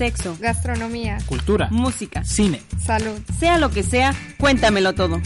Sexo, gastronomía, cultura, música, cine, salud. sea lo que sea, cuéntamelo todo.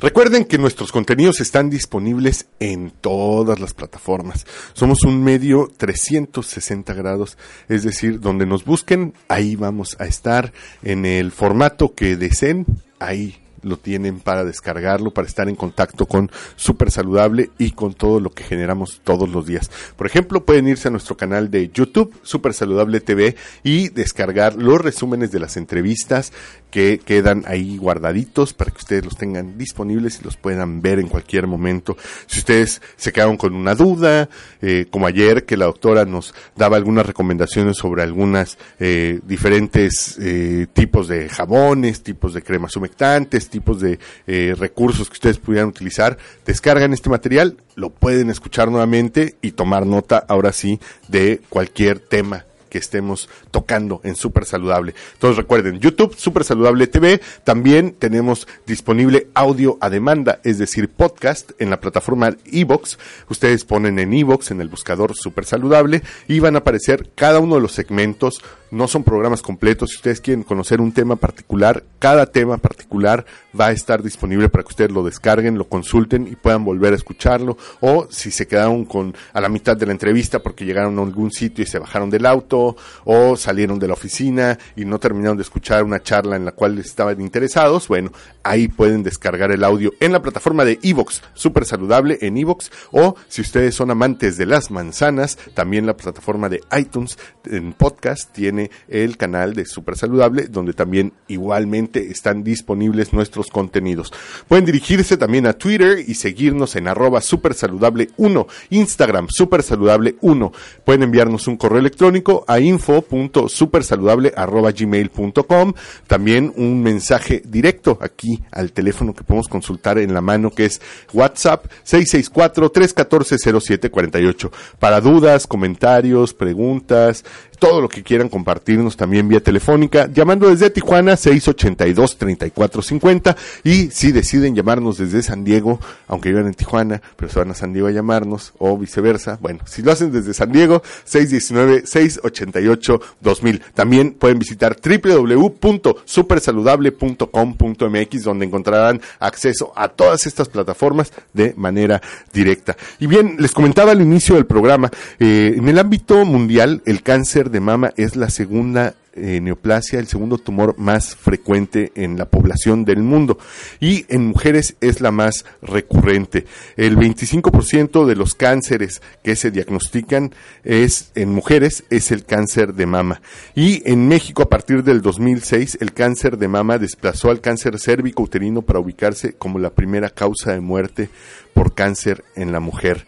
Recuerden que nuestros contenidos están disponibles en todas las plataformas. Somos un medio 360 grados, es decir, donde nos busquen, ahí vamos a estar en el formato que deseen, ahí lo tienen para descargarlo, para estar en contacto con Super Saludable y con todo lo que generamos todos los días. Por ejemplo, pueden irse a nuestro canal de YouTube, Super Saludable TV, y descargar los resúmenes de las entrevistas que quedan ahí guardaditos para que ustedes los tengan disponibles y los puedan ver en cualquier momento. Si ustedes se quedaron con una duda, eh, como ayer que la doctora nos daba algunas recomendaciones sobre algunas eh, diferentes eh, tipos de jabones, tipos de cremas humectantes, tipos de eh, recursos que ustedes pudieran utilizar, descargan este material, lo pueden escuchar nuevamente y tomar nota ahora sí de cualquier tema que estemos tocando en Super Saludable. Entonces recuerden, YouTube, Super Saludable TV, también tenemos disponible audio a demanda, es decir, podcast en la plataforma Evox. Ustedes ponen en Evox, en el buscador Super Saludable, y van a aparecer cada uno de los segmentos. No son programas completos. Si ustedes quieren conocer un tema particular, cada tema particular va a estar disponible para que ustedes lo descarguen, lo consulten y puedan volver a escucharlo. O si se quedaron con a la mitad de la entrevista porque llegaron a algún sitio y se bajaron del auto, o salieron de la oficina y no terminaron de escuchar una charla en la cual estaban interesados, bueno, ahí pueden descargar el audio en la plataforma de Evox, súper saludable en Evox, o si ustedes son amantes de las manzanas, también la plataforma de iTunes en podcast tiene el canal de Super Saludable, donde también igualmente están disponibles nuestros contenidos. Pueden dirigirse también a Twitter y seguirnos en arroba supersaludable 1, Instagram supersaludable 1. Pueden enviarnos un correo electrónico a info.supersaludable.gmail.com. También un mensaje directo aquí al teléfono que podemos consultar en la mano que es WhatsApp 664-314-0748. Para dudas, comentarios, preguntas, todo lo que quieran compartirnos también vía telefónica, llamando desde Tijuana 682-3450 y si deciden llamarnos desde San Diego, aunque vivan en Tijuana, pero se van a San Diego a llamarnos o viceversa, bueno, si lo hacen desde San Diego, 619-688-2000. También pueden visitar www.supersaludable.com.mx donde encontrarán acceso a todas estas plataformas de manera directa. Y bien, les comentaba al inicio del programa, eh, en el ámbito mundial el cáncer de mama es la segunda eh, neoplasia, el segundo tumor más frecuente en la población del mundo y en mujeres es la más recurrente. El 25% de los cánceres que se diagnostican es en mujeres es el cáncer de mama y en México a partir del 2006 el cáncer de mama desplazó al cáncer cérvico uterino para ubicarse como la primera causa de muerte por cáncer en la mujer.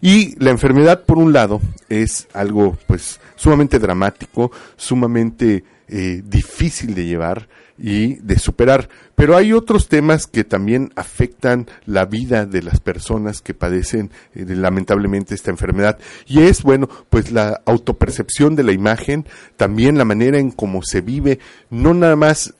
Y la enfermedad, por un lado, es algo pues sumamente dramático, sumamente eh, difícil de llevar y de superar. Pero hay otros temas que también afectan la vida de las personas que padecen eh, lamentablemente esta enfermedad. Y es, bueno, pues la autopercepción de la imagen, también la manera en cómo se vive, no nada más,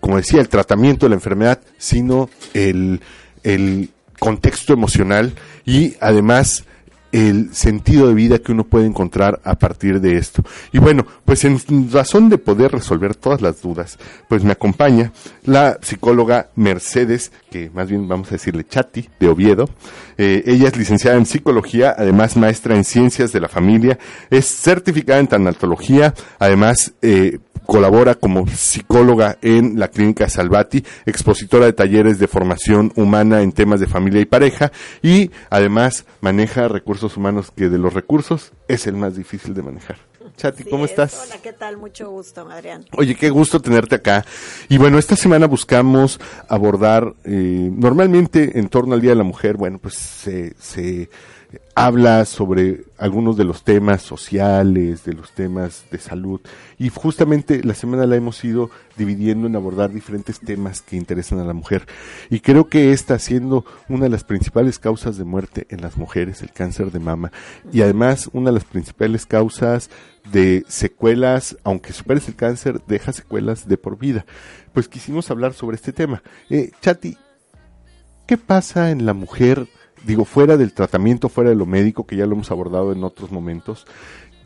como decía, el tratamiento de la enfermedad, sino el, el contexto emocional y además el sentido de vida que uno puede encontrar a partir de esto. Y bueno, pues en razón de poder resolver todas las dudas, pues me acompaña la psicóloga Mercedes, que más bien vamos a decirle Chati, de Oviedo. Eh, ella es licenciada en psicología, además maestra en ciencias de la familia, es certificada en tanatología, además eh, colabora como psicóloga en la clínica Salvati, expositora de talleres de formación humana en temas de familia y pareja y además maneja recursos humanos que de los recursos es el más difícil de manejar. Chati, ¿cómo es. estás? Hola, ¿qué tal? Mucho gusto, Adrián. Oye, qué gusto tenerte acá. Y bueno, esta semana buscamos abordar, eh, normalmente en torno al Día de la Mujer, bueno, pues se, se habla sobre algunos de los temas sociales, de los temas de salud. Y justamente la semana la hemos ido dividiendo en abordar diferentes temas que interesan a la mujer. Y creo que esta siendo una de las principales causas de muerte en las mujeres, el cáncer de mama. Y además una de las principales causas de secuelas, aunque superes el cáncer, deja secuelas de por vida. Pues quisimos hablar sobre este tema. Eh, Chati, ¿qué pasa en la mujer? Digo, fuera del tratamiento, fuera de lo médico, que ya lo hemos abordado en otros momentos.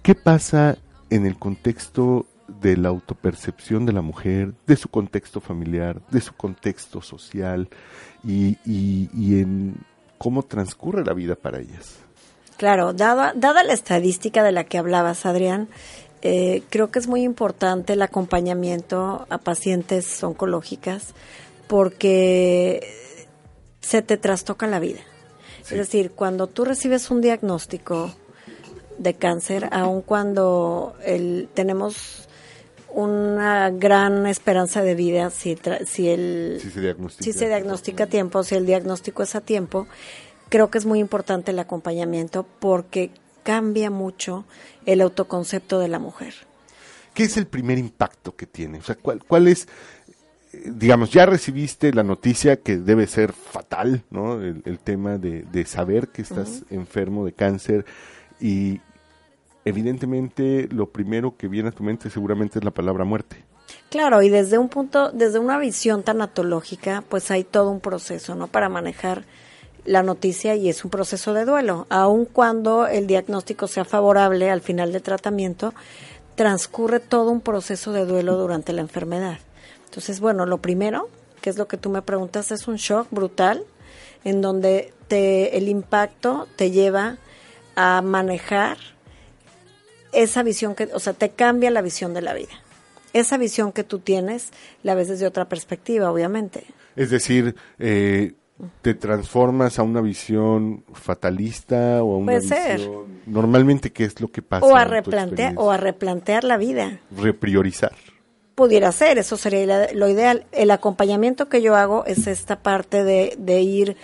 ¿Qué pasa en el contexto de la autopercepción de la mujer, de su contexto familiar, de su contexto social y, en cómo transcurre la vida para ellas? Claro, dada, dada la estadística de la que hablabas, Adrián, eh, creo que es muy importante el acompañamiento a pacientes oncológicas porque se te trastoca la vida. Sí. Es decir, cuando tú recibes un diagnóstico de cáncer, aun cuando el, tenemos una gran esperanza de vida, si, tra- si el Si se diagnostica. si se diagnostica a tiempo, si el diagnóstico es a tiempo, creo que es muy importante el acompañamiento porque cambia mucho el autoconcepto de la mujer. ¿Qué es el primer impacto que tiene? O sea, ¿cuál, cuál es, digamos, ya recibiste la noticia que debe ser fatal, ¿no? El, el tema de, de saber que estás enfermo de cáncer y evidentemente lo primero que viene a tu mente seguramente es la palabra muerte. Claro, y desde un punto, desde una visión tanatológica, pues hay todo un proceso, ¿no? Para manejar la noticia y es un proceso de duelo. Aun cuando el diagnóstico sea favorable al final del tratamiento, transcurre todo un proceso de duelo durante la enfermedad. Entonces, bueno, lo primero, que es lo que tú me preguntas, es un shock brutal en donde te, el impacto te lleva a manejar esa visión que, o sea, te cambia la visión de la vida. Esa visión que tú tienes la ves desde otra perspectiva, obviamente. Es decir, eh, te transformas a una visión fatalista o a una Puede ser. visión... Normalmente, ¿qué es lo que pasa? O a replantear, o a replantear la vida. Repriorizar. Pudiera ser, eso sería lo ideal. El acompañamiento que yo hago es esta parte de, de ir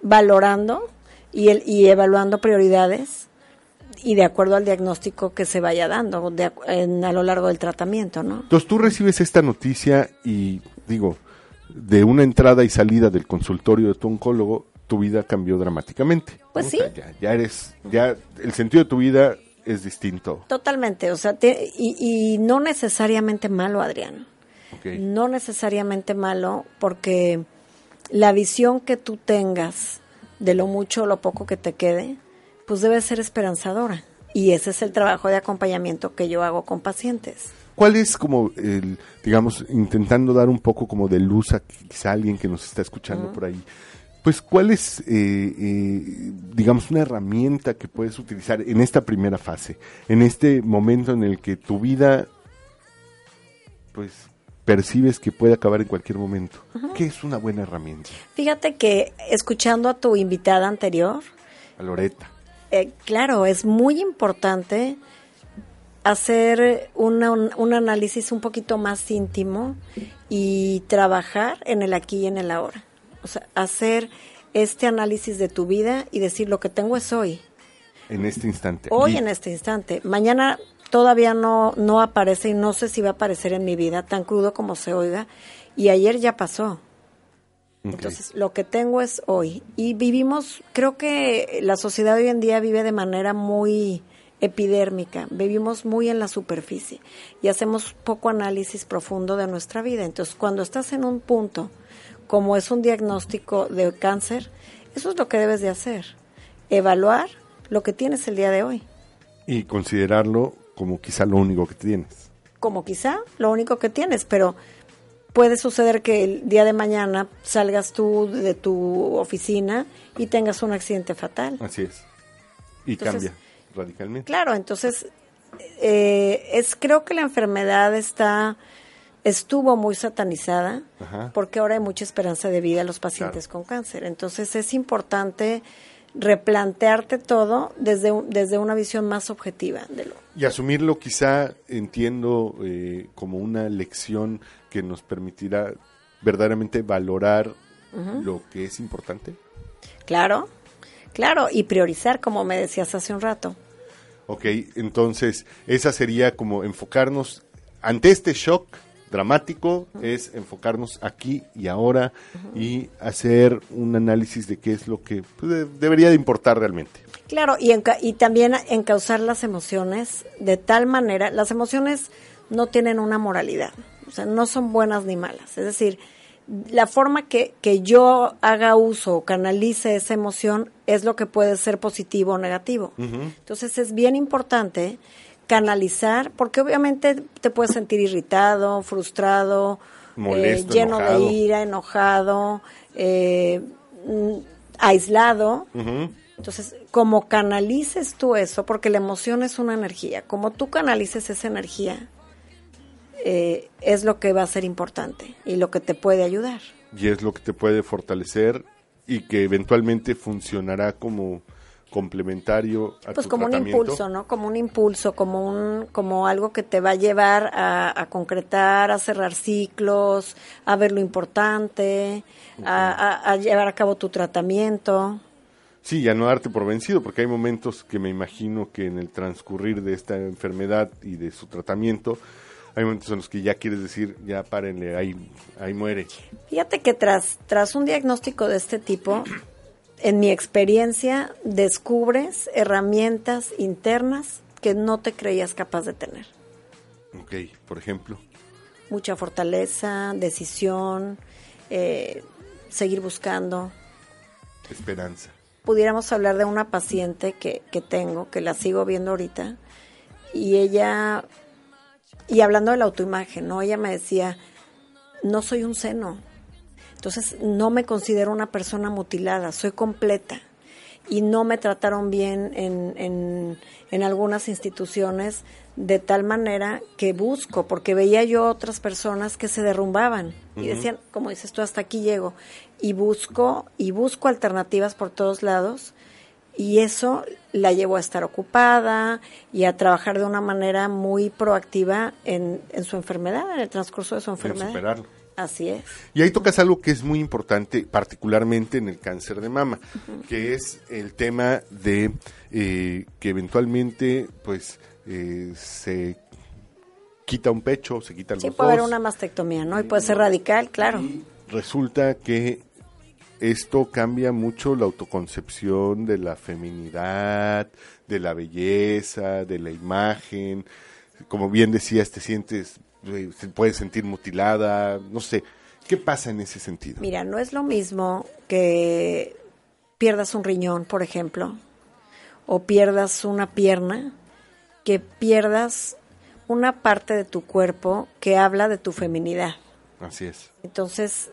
valorando y, el, y evaluando prioridades y de acuerdo al diagnóstico que se vaya dando de en- a lo largo del tratamiento, ¿no? Entonces tú recibes esta noticia y digo, de una entrada y salida del consultorio de tu oncólogo, tu vida cambió dramáticamente. Pues ¿no? sí. O sea, ya, ya eres, ya el sentido de tu vida es distinto. Totalmente, o sea, te- y, y no necesariamente malo, Adrián. No necesariamente malo, porque la visión que tú tengas de lo mucho o lo poco que te quede, pues debe ser esperanzadora. Y ese es el trabajo de acompañamiento que yo hago con pacientes. ¿Cuál es como el, digamos, intentando dar un poco como de luz a quizá alguien que nos está escuchando por ahí? Pues, ¿cuál es, eh, eh, digamos, una herramienta que puedes utilizar en esta primera fase? En este momento en el que tu vida, pues, percibes que puede acabar en cualquier momento. ¿Qué es una buena herramienta? Fíjate que escuchando a tu invitada anterior, A Loreta. Eh, claro, es muy importante hacer una- un, un análisis un poquito más íntimo y trabajar en el aquí y en el ahora. O sea, hacer este análisis de tu vida y decir lo que tengo es hoy, En este instante. hoy Y- en este instante. Mañana todavía no, no aparece y no sé si va a aparecer en mi vida tan crudo como se oiga. Y ayer ya pasó. Entonces, lo que tengo es hoy. Y vivimos, creo que la sociedad hoy en día vive de manera muy epidérmica, vivimos muy en la superficie y hacemos poco análisis profundo de nuestra vida. Entonces, cuando estás en un punto como es un diagnóstico de cáncer, eso es lo que debes de hacer, evaluar lo que tienes el día de hoy. y considerarlo como quizá lo único que tienes. como quizá lo único que tienes, pero puede suceder que el día de mañana salgas tú de tu oficina y tengas un accidente fatal. Así es. Y Entonces- cambia radicalmente. Claro, entonces eh, es creo que la enfermedad está estuvo muy satanizada Ajá. porque ahora hay mucha esperanza de vida a los pacientes con cáncer. Entonces es importante replantearte todo desde, desde una visión más objetiva de lo, Y asumirlo quizá entiendo eh, como una lección que nos permitirá verdaderamente valorar lo que es importante. Claro, claro, y priorizar, como me decías hace un rato. Ok, entonces esa sería como enfocarnos ante este shock dramático, es enfocarnos aquí y ahora y hacer un análisis de qué es lo que pues, de- debería de importar realmente. Claro, y, enca- y también encauzar las emociones de tal manera, las emociones no tienen una moralidad, o sea, no son buenas ni malas. Es decir, la forma que, que yo haga uso o canalice esa emoción es lo que puede ser positivo o negativo. Entonces es bien importante canalizar, porque obviamente te puedes sentir irritado, frustrado, eh, lleno enojado. de ira, enojado, eh, mm, aislado. Entonces, como canalices tú eso, porque la emoción es una energía, como tú canalices esa energía, eh, es lo que va a ser importante y lo que te puede ayudar. Y es lo que te puede fortalecer y que eventualmente funcionará como complementario a Pues tu como un impulso, ¿no? Como un impulso, como un, como algo que te va a llevar a, a concretar, a cerrar ciclos, a ver lo importante, a, a- a llevar a cabo tu tratamiento. Sí, ya no darte por vencido, porque hay momentos que me imagino que en el transcurrir de esta enfermedad y de su tratamiento, hay momentos en los que ya quieres decir, ya párenle, ahí, ahí muere. Fíjate que tras, tras un diagnóstico de este tipo, en mi experiencia, descubres herramientas internas que no te creías capaz de tener. Ok, por ejemplo. Mucha fortaleza, decisión, eh, seguir buscando. Esperanza. Pudiéramos hablar de una paciente que, que tengo, que la sigo viendo ahorita, y ella, y hablando de la autoimagen, ¿no? Ella me decía, no soy un seno, entonces no me considero una persona mutilada, soy completa. Y no me trataron bien en, en, en algunas instituciones de tal manera que busco, porque veía yo otras personas que se derrumbaban y decían, como dices tú, hasta aquí llego. Y busco, y busco alternativas por todos lados y eso la llevó a estar ocupada y a trabajar de una manera muy proactiva en, en su enfermedad, en el transcurso de su enfermedad. superarlo. Así es. Y ahí tocas algo que es muy importante, particularmente en el cáncer de mama, que es el tema de eh, que eventualmente, pues, eh, se quita un pecho, se quitan Sí, los puede haber una mastectomía, ¿no? Y puede ser radical, claro. Resulta que esto cambia mucho la autoconcepción de la feminidad, de la belleza, de la imagen. Como bien decías, te sientes, se puede sentir mutilada, no sé. ¿Qué pasa en ese sentido? Mira, no es lo mismo que pierdas un riñón, por ejemplo, o pierdas una pierna, que pierdas una parte de tu cuerpo que habla de tu feminidad. Así es. Entonces,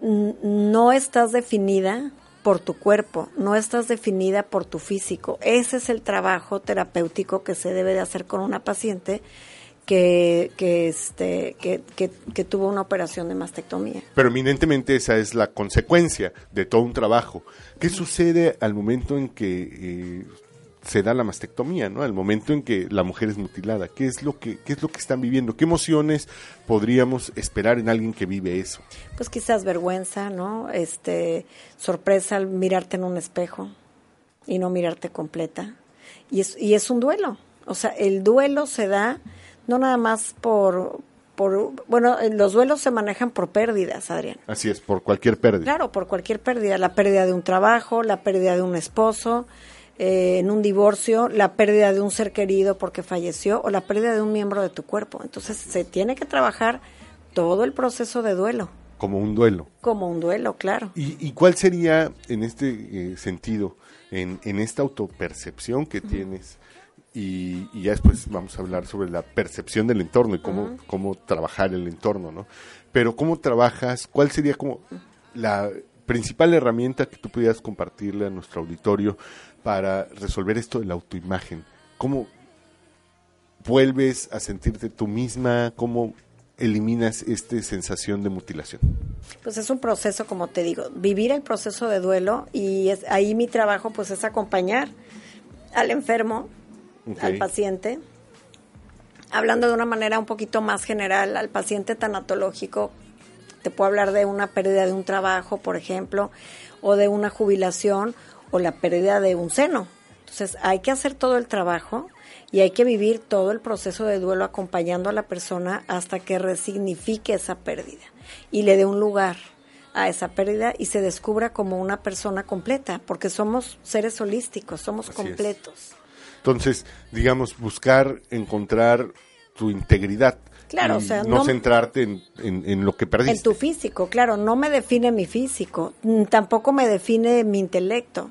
no estás definida por tu cuerpo, no estás definida por tu físico. Ese es el trabajo terapéutico que se debe de hacer con una paciente que, que, este, que, que, que tuvo una operación de mastectomía. Pero eminentemente esa es la consecuencia de todo un trabajo. ¿Qué sucede al momento en que eh, se da la mastectomía, ¿no? Al momento en que la mujer es mutilada. ¿Qué es lo que qué es lo que están viviendo? ¿Qué emociones podríamos esperar en alguien que vive eso? Pues quizás vergüenza, ¿no? Este, sorpresa al mirarte en un espejo y no mirarte completa. Y es, y es un duelo. O sea, el duelo se da no nada más por, por, bueno, eh, los duelos se manejan por pérdidas, Adrián. Así es, por cualquier pérdida. Claro, por cualquier pérdida, la pérdida de un trabajo, la pérdida de un esposo, eh, en un divorcio, la pérdida de un ser querido porque falleció o la pérdida de un miembro de tu cuerpo. Entonces se tiene que trabajar todo el proceso de duelo, Como un duelo. como un duelo, claro. ¿Y, y cuál sería en este eh, sentido, en, en esta autopercepción que tienes? Y, y ya después vamos a hablar sobre la percepción del entorno y cómo, cómo trabajar el entorno, ¿no? Pero cómo trabajas, cuál sería como la principal herramienta que tú pudieras compartirle a nuestro auditorio para resolver esto de la autoimagen. ¿Cómo vuelves a sentirte tú misma? ¿Cómo eliminas esta sensación de mutilación? Pues es un proceso, como te digo, vivir el proceso de duelo y es, ahí mi trabajo pues es acompañar al enfermo, Al paciente, hablando de una manera un poquito más general, al paciente tanatológico, te puedo hablar de una pérdida de un trabajo, por ejemplo, o de una jubilación, o la pérdida de un seno. Entonces hay que hacer todo el trabajo y hay que vivir todo el proceso de duelo acompañando a la persona hasta que resignifique esa pérdida y le dé un lugar a esa pérdida y se descubra como una persona completa, porque somos seres holísticos, somos Así es. Entonces, digamos, buscar encontrar tu integridad. Claro, o sea, no, no- centrarte en, en- en lo que perdiste. En tu físico, claro, no me define mi físico, mm, tampoco me define mi intelecto,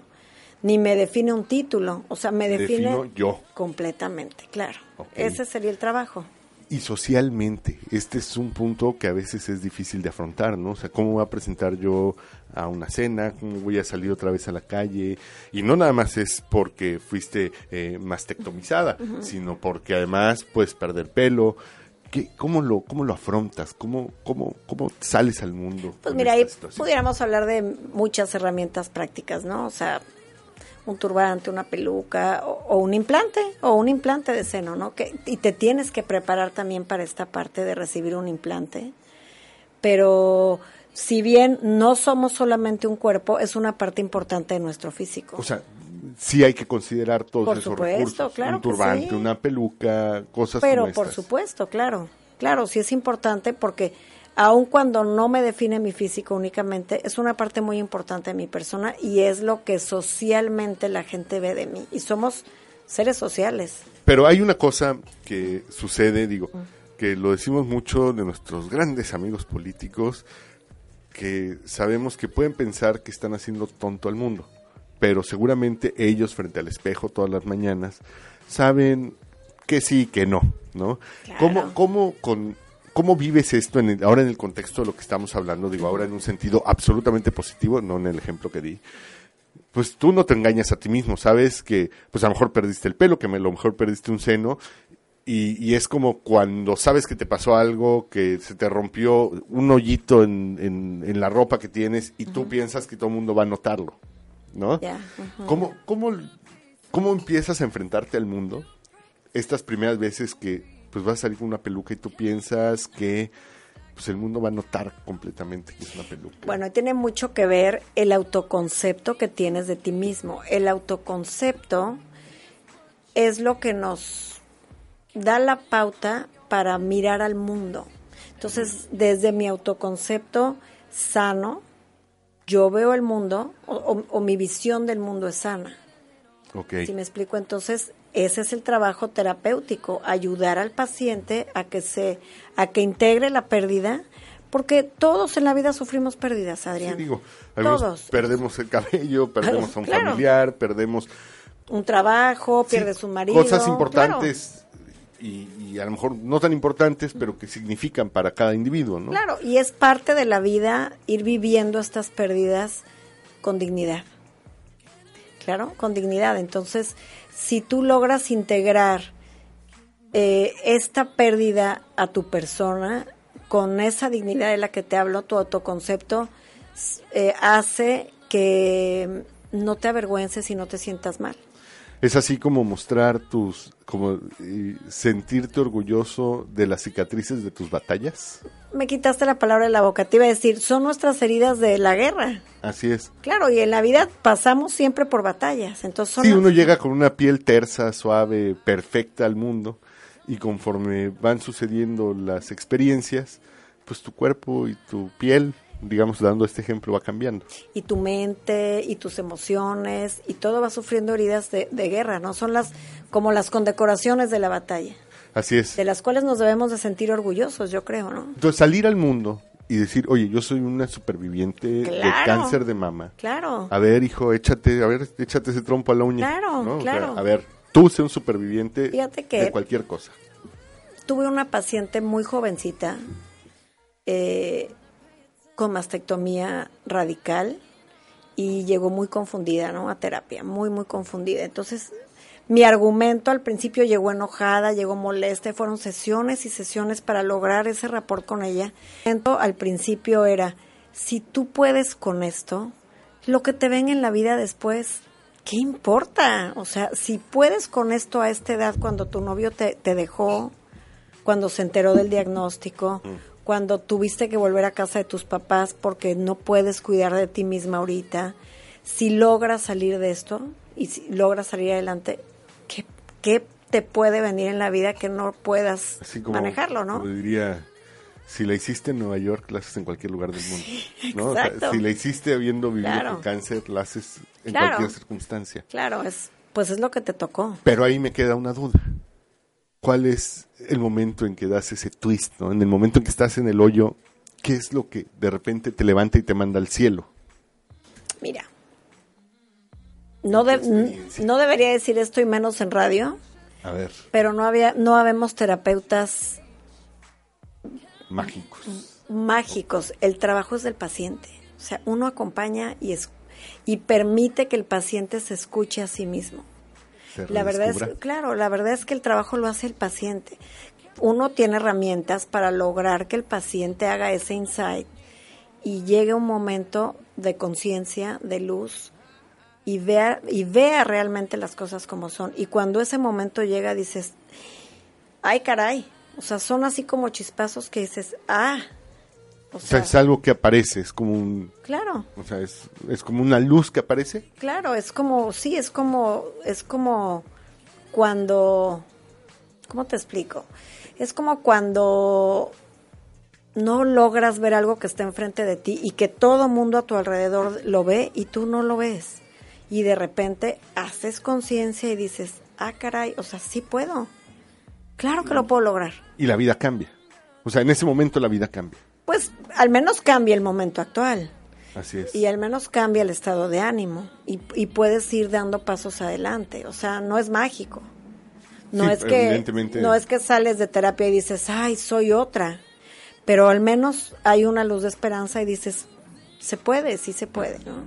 ni me define un título, o sea, me define Defino yo. completamente, claro. Ese sería el trabajo. Y socialmente, este es un punto que a veces es difícil de afrontar, ¿no? O sea, ¿cómo voy a presentar yo a una cena? ¿Cómo voy a salir otra vez a la calle? Y no nada más es porque fuiste eh, mastectomizada, sino porque además puedes perder pelo. ¿Qué, cómo, lo, ¿Cómo lo afrontas? ¿Cómo, cómo, ¿Cómo sales al mundo? Pues mira, ahí situación? pudiéramos hablar de muchas herramientas prácticas, ¿no? O sea, un turbante, una peluca o, o un implante o un implante de seno, ¿no? Que, y te tienes que preparar también para esta parte de recibir un implante. Pero si bien no somos solamente un cuerpo, es una parte importante de nuestro físico. O sea, sí hay que considerar todos Por esos supuesto, recursos. claro un turbante, sí. una peluca, cosas Pero como por supuesto, claro, claro, sí es importante porque aun cuando no me define mi físico únicamente, es una parte muy importante de mi persona y es lo que socialmente la gente ve de mí. Y somos seres sociales. Pero hay una cosa que sucede, digo, que lo decimos mucho de nuestros grandes amigos políticos, que sabemos que pueden pensar que están haciendo tonto al mundo, pero seguramente ellos frente al espejo todas las mañanas saben que sí, que no, ¿no? Claro. ¿Cómo, cómo, con, ¿Cómo vives esto en el- ahora en el contexto de lo que estamos hablando? Digo, ahora en un sentido absolutamente positivo, no en el ejemplo que di pues tú no te engañas a ti mismo, sabes que pues a lo mejor perdiste el pelo, que a lo mejor perdiste un seno, y, y es como cuando sabes que te pasó algo, que se te rompió un hoyito en, en- en la ropa que tienes y tú piensas que todo el mundo va a notarlo, ¿no? ¿Cómo, cómo, cómo empiezas a enfrentarte al mundo estas primeras veces que pues vas a salir con una peluca y tú piensas que pues el mundo va a notar completamente que es una peluca? Bueno, tiene mucho que ver el autoconcepto que tienes de ti mismo. El autoconcepto es lo que nos da la pauta para mirar al mundo. Entonces, desde mi autoconcepto sano, yo veo el mundo o, o- o mi visión del mundo es sana. Si me explico, entonces ese es el trabajo terapéutico, ayudar al paciente a que se, a que integre la pérdida, porque todos en la vida sufrimos pérdidas, Adrián. Sí, digo, algunos todos. perdemos el cabello, perdemos a un Claro. familiar, perdemos Un trabajo, sí, pierdes un marido. cosas claro. importantes y, y a lo mejor no tan importantes, pero que significan para cada individuo, ¿no? Claro, y es parte de la vida ir viviendo estas pérdidas con dignidad. Claro, con dignidad. Entonces, si tú logras integrar eh, esta pérdida a tu persona con esa dignidad de la que te hablo, tu autoconcepto eh, hace que no te avergüences y no te sientas mal. Es así como mostrar tus, como sentirte orgulloso de las cicatrices de tus batallas. Me quitaste la palabra de la boca, te iba a decir, son nuestras heridas de la guerra. Así es. Claro, y en la vida pasamos siempre por batallas. Entonces son Sí, las- uno llega con una piel tersa, suave, perfecta al mundo y conforme van sucediendo las experiencias, pues tu cuerpo y tu piel, digamos dando este ejemplo, va cambiando. y tu mente y tus emociones y todo va sufriendo heridas de, de guerra, ¿no? Son las como las condecoraciones de la batalla, Así es. de las cuales nos debemos de sentir orgullosos, yo creo, ¿no? Entonces salir al mundo y decir, oye, yo soy una superviviente de cáncer de mama. Claro. A ver, hijo, échate, a ver, échate ese trompo a la uña. Claro, ¿no? O sea, claro. a ver, tú sé un superviviente Fíjate que- de cualquier cosa. Tuve una paciente muy jovencita eh, con mastectomía radical y llegó muy confundida, ¿no? A terapia, muy, muy confundida. Entonces mi argumento al principio llegó enojada, llegó molesta, fueron sesiones y sesiones para lograr ese rapport con ella. Al principio era, si tú puedes con esto, lo que te ven en la vida después, ¿qué importa? O sea, si puedes con esto a esta edad, cuando tu novio te, te dejó, cuando se enteró del diagnóstico, cuando tuviste que volver a casa de tus papás porque no puedes cuidar de ti misma ahorita, si logras salir de esto y si logras salir adelante, ¿qué, qué te puede venir en la vida que no puedas Así como, manejarlo, no? como diría, si la hiciste en Nueva York, la haces en cualquier lugar del mundo. ¿no? O sea, exacto. si la hiciste habiendo vivido Claro. con cáncer, la haces en Claro. cualquier circunstancia. Claro, es pues es lo que te tocó. Pero ahí me queda una duda. ¿Cuál es el momento en que das ese twist? ¿no? En el momento en que estás en el hoyo, ¿qué es lo que de repente te levanta y te manda al cielo? Mira, no, de- no debería decir esto y menos en radio, A ver, pero no había, no habemos terapeutas mágicos. mágicos. El trabajo es del paciente. O sea, uno acompaña y es y permite que el paciente se escuche a sí mismo. Se La verdad es, claro, la verdad es que el trabajo lo hace el paciente. Uno tiene herramientas para lograr que el paciente haga ese insight y llegue un momento de conciencia, de luz y vea y vea realmente las cosas como son. Y cuando ese momento llega dices, "Ay, caray." O sea, son así como chispazos que dices, "Ah." O O sea, sea, es algo que aparece, es como un, claro. o sea, es, es como una luz que aparece. Claro, es como, sí, es como, es como cuando, ¿cómo te explico? Es como cuando no logras ver algo que está enfrente de ti y que todo mundo a tu alrededor lo ve y tú no lo ves. Y de repente haces conciencia y dices, ah, caray, o sea, sí puedo. Claro que lo puedo lograr. Y la vida cambia. O sea, en ese momento la vida cambia. Pues al menos cambia el momento actual. Así es. y al menos cambia el estado de ánimo y, y puedes ir dando pasos adelante. O sea, no es mágico. No Sí, es que no es que sales de terapia y dices, "Ay, soy otra." Pero al menos hay una luz de esperanza y dices, "Se puede, sí se puede", ¿no?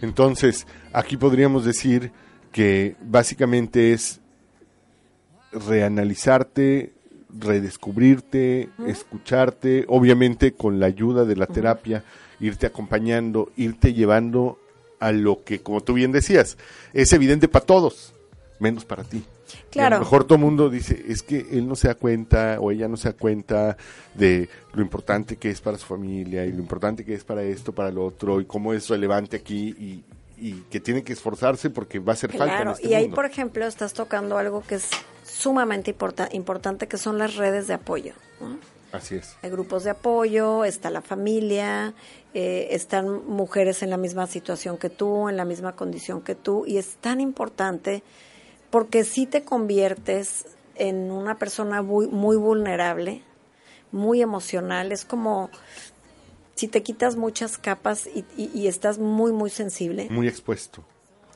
Entonces, aquí podríamos decir que básicamente es reanalizarte, redescubrirte, escucharte, obviamente con la ayuda de la terapia, irte acompañando, irte llevando a lo que, como tú bien decías, es evidente para todos, menos para ti. Y Claro. a lo mejor todo el mundo dice, es que él no se da cuenta o ella no se da cuenta de lo importante que es para su familia y lo importante que es para esto, para lo otro y cómo es relevante aquí y, y que tiene que esforzarse porque va a hacer falta en este y ahí, mundo. por ejemplo, estás tocando algo que es sumamente importa- importante, que son las redes de apoyo. ¿no? Así es. Hay grupos de apoyo, está la familia, eh, están mujeres en la misma situación que tú, en la misma condición que tú, y es tan importante porque si te conviertes en una persona muy, muy vulnerable, muy emocional, es como si te quitas muchas capas y, y- y estás muy, muy sensible. Muy expuesto.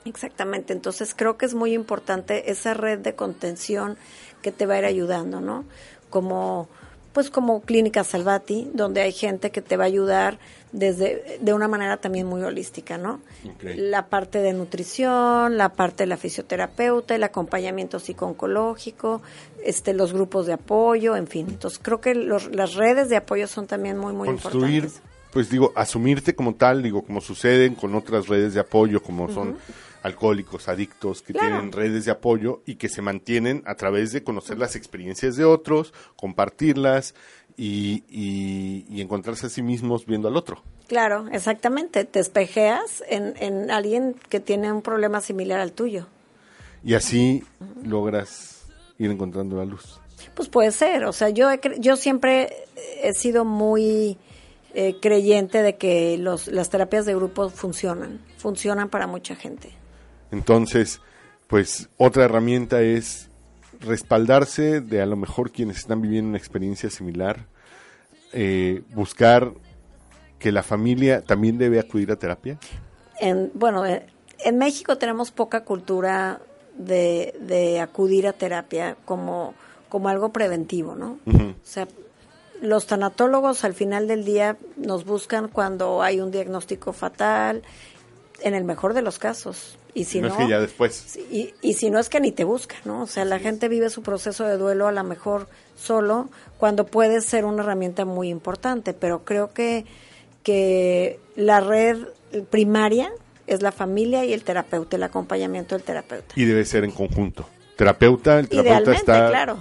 Exactamente, entonces creo que es muy importante esa red de contención que te va a ir ayudando, ¿no? Como pues como Clínica Salvati, donde hay gente que te va a ayudar desde de una manera también muy holística, ¿no? La parte de nutrición, la parte de la fisioterapeuta, el acompañamiento psicooncológico, este los grupos de apoyo, en fin. Entonces creo que los- las redes de apoyo son también muy muy Construir, importantes. Pues digo, asumirte como tal, digo, como suceden con otras redes de apoyo, como son alcohólicos, adictos, que Claro. tienen redes de apoyo y que se mantienen a través de conocer las experiencias de otros, compartirlas y, y- y encontrarse a sí mismos viendo al otro. Claro, exactamente. Te espejeas en, en alguien que tiene un problema similar al tuyo. Y así logras ir encontrando la luz. Pues puede ser. O sea, yo, he yo siempre he sido muy eh, creyente de que los, las terapias de grupo funcionan. Funcionan para mucha gente. Entonces, pues otra herramienta es respaldarse de a lo mejor quienes están viviendo una experiencia similar, eh, buscar que la familia también debe acudir a terapia. En, bueno, eh, en México tenemos poca cultura de, de acudir a terapia como, como algo preventivo, ¿no? O sea, los tanatólogos al final del día nos buscan cuando hay un diagnóstico fatal, en el mejor de los casos. Y si no, no, es que ya después. y, y si no es que ni te busca, ¿no? O sea, la gente vive su proceso de duelo a lo mejor solo cuando puede ser una herramienta muy importante, pero creo que, que la red primaria es la familia y el terapeuta, el acompañamiento del terapeuta. Y debe ser en conjunto. Terapeuta, el terapeuta Idealmente, está claro.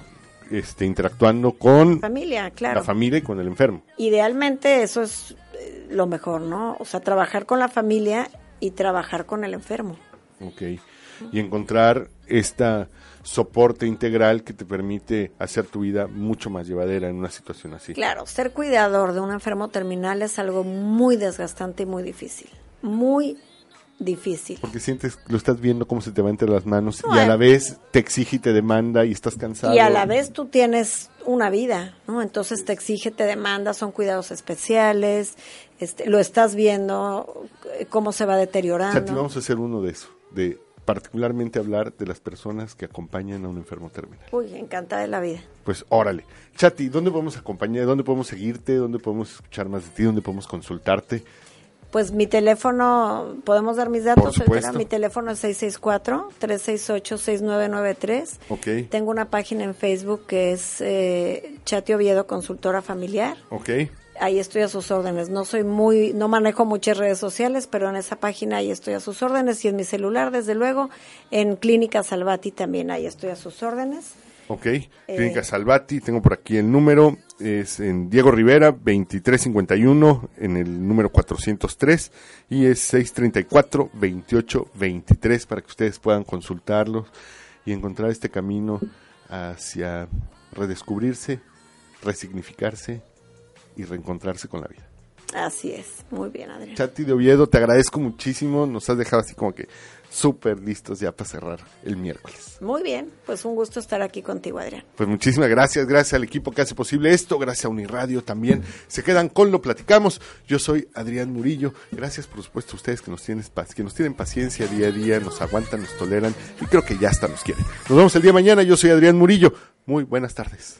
Este, interactuando con Familia, claro. la familia y con el enfermo. Idealmente eso es eh, lo mejor, ¿no? O sea, trabajar con la familia y trabajar con el enfermo. Ok. Y encontrar esta soporte integral que te permite hacer tu vida mucho más llevadera en una situación así. Claro, ser cuidador de un enfermo terminal es algo muy desgastante y muy difícil. Muy difícil. Porque sientes, lo estás viendo cómo se te va entre las manos No, y a eh. la vez te exige y te demanda y estás cansado. Y a la vez tú tienes una vida, ¿no? Entonces te exige, te demanda, son cuidados especiales, este, lo estás viendo, eh, cómo se va O deteriorando. sea, te vamos a hacer uno de eso, de particularmente hablar de las personas que acompañan a un enfermo terminal. Uy, encantada de la vida. Pues órale. Chati, ¿dónde podemos acompañar? ¿Dónde podemos seguirte? ¿Dónde podemos escuchar más de ti? ¿Dónde podemos consultarte? Pues mi teléfono, ¿podemos dar mis datos? Por supuesto. Mi teléfono es 664-368-6993. Ok. Tengo una página en Facebook que es eh, Chati Oviedo Consultora Familiar. Ok. Ahí estoy a sus órdenes. No soy muy, no manejo muchas redes sociales, pero en esa página ahí estoy a sus órdenes. Y en mi celular, desde luego, en Clínica Salvati también ahí estoy a sus órdenes. Ok. Clínica Salvati, tengo por aquí el número, es en Diego Rivera, 2351, en el número 403, y es 634-2823 para que ustedes puedan consultarlos y encontrar este camino hacia redescubrirse, resignificarse y reencontrarse con la vida. Así es. Muy bien, Adrián. Chati de Oviedo, te agradezco muchísimo, nos has dejado así como que súper listos ya para cerrar el miércoles. Muy bien. Pues un gusto estar aquí contigo, Adrián. Pues muchísimas gracias, gracias al equipo que hace posible esto, gracias a Uniradio también. Se quedan con lo platicamos. Yo soy Adrián Murillo. Gracias por supuesto a ustedes que nos tienen que nos tienen paciencia día a día, nos aguantan, nos toleran y creo que ya hasta nos quieren. Nos vemos el día de mañana. Yo soy Adrián Murillo. Muy buenas tardes.